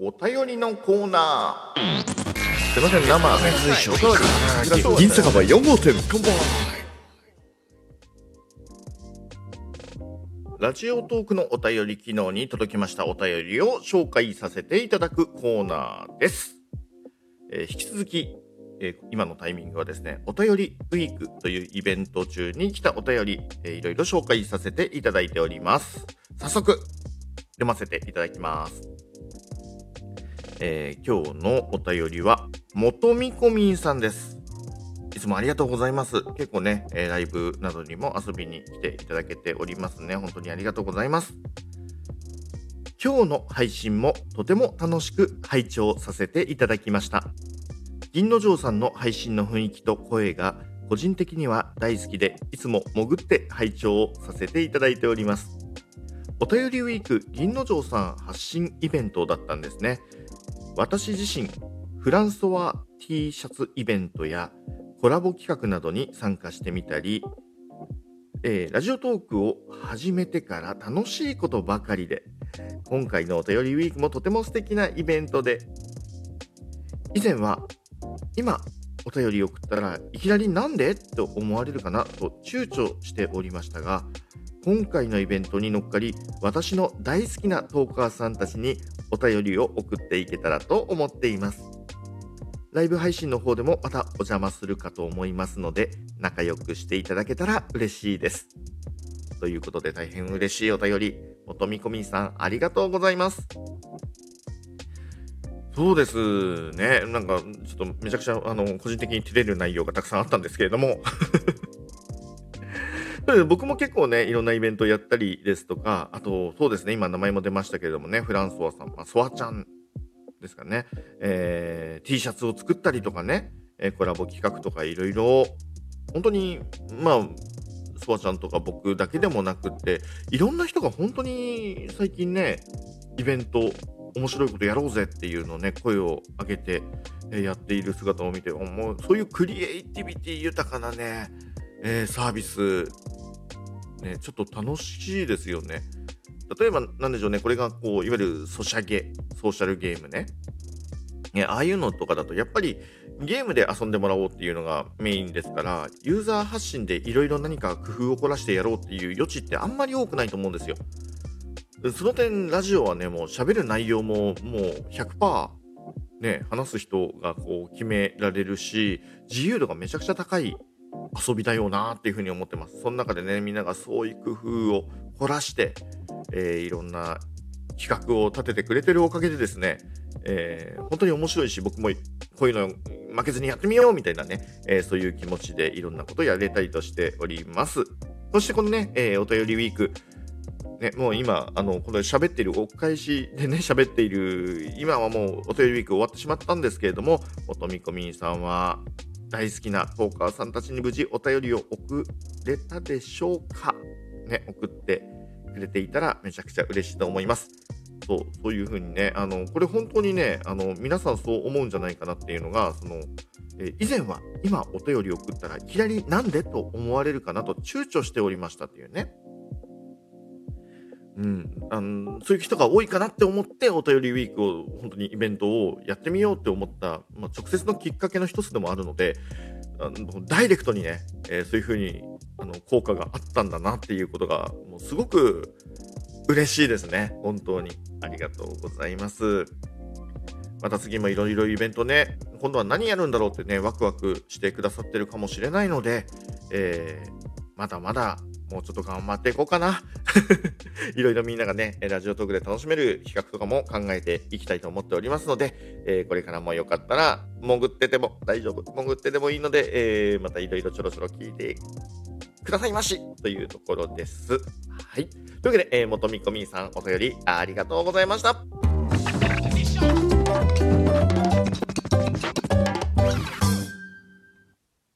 お便りのコーナー。すい。ません、生、銀酒場4号店、こんばんは。ラジオトークのお便り機能に届きましたお便りを紹介させてい。ただくコーナーです。えー引き続き、えー今のタイミングはですね、お便りウィークとい。うイベント中に来たお便り、えーい。ろい。ろ紹介させてい。ただい。ております。早速、読ませてい。ただきます。えー今日のお便りは、元みこみんさんです。いつもありがとうございます。結構ね、えーライブなどにも遊びに来ていただけておりますね。本当にありがとうございます。今日の配信もとても楽しく拝聴させていただきました。銀之丞さんの配信の雰囲気と声が個人的には大好きで、いつも潜って拝聴をさせていただいております。お便りウィーク銀之丞さん発信イベントだったんですね。私自身、フランソワ T シャツイベントやコラボ企画などに参加してみたり、えーラジオトークを始めてから楽しいことばかりで、今回のお便りウィークもとても素敵なイベントで、以前は、今、お便り送ったらいきなりなんで？と思われるかなと躊躇しておりましたが、今回のイベントに乗っかり、私の大好きなトーカーさんたちにお便りを送っていけたらと思っています。ライブ配信の方でもまたお邪魔するかと思いますので、仲良くしていただけたら嬉しいです。ということで大変嬉しいお便り、元みこみさんありがとうございます。そうですね。なんか、ちょっとめちゃくちゃ、あの、個人的に照れる内容がたくさんあったんですけれども。僕も結構ね、いろんなイベントやったりですとか、あと、そうですね、今名前も出ましたけれどもね、フランソワさん、まあ、ソワちゃんですかね、えー T シャツを作ったりとかね、えーコラボ企画とかいろいろ、本当に、まあ、ソワちゃんとか僕だけでもなくって、いろんな人が本当に最近ね、イベント、面白いことやろうぜっていうのをね、声を上げて、えーやっている姿を見て、もうそういうクリエイティビティ豊かなね、えーサービス、ね、ちょっと楽しいですよね。例えば、なんでしょうね、これがこう、いわゆるソシャゲ、ソーシャルゲームね。ねああいうのとかだと、やっぱりゲームで遊んでもらおうっていうのがメインですから、ユーザー発信でいろいろ何か工夫を凝らしてやろうっていう余地ってあんまり多くないと思うんですよ。その点、ラジオはね、もう喋る内容ももう100%ね、話す人がこう決められるし、自由度がめちゃくちゃ高い遊びだよなっていうふうに思ってます。その中でね、みんながそういう工夫を凝らして、えーいろんな企画を立ててくれてるおかげでですね、えー本当に面白いし、僕もこういうの負けずにやってみようみたいなね、えーそういう気持ちでいろんなことをやれたりとしております。そしてこのね、えーお便りウィーク、ね、もう今、あの、この喋っている、お返しでね、喋っている、今はもうお便りウィーク終わってしまったんですけれども、元みこみんさんは大好きなトーカーさんたちに無事お便りを送れたでしょうか？ね、送ってくれていたらめちゃくちゃ嬉しいと思います。そう、そういうふうにね、あの、これ本当にね、あの、皆さんそう思うんじゃないかなっていうのが、その、え以前は今お便り送ったらいきなりなんでと思われるかなと躊躇しておりましたっていうね。うん、あのそういう人が多いかなって思ってお便りウィークを本当にイベントをやってみようって思った、まあ、直接のきっかけの一つでもあるのであのダイレクトにね、えーそういうふうにあの効果があったんだなっていうことがもうすごく嬉しいですね。本当に。ありがとうございます。また次もいろいろイベントね今度は何やるんだろうってねワクワクしてくださってるかもしれないので、えーまだまだもうちょっと頑張っていこうかな。いろいろみんながね、ラジオトークで楽しめる企画とかも考えていきたいと思っておりますので、えーこれからもよかったら、潜ってても大丈夫。潜ってでもいいので、えーまたいろいろちょろちょろ聞いてくださいましというところです。はい。というわけで、えー、元みこみさんお便りありがとうございました。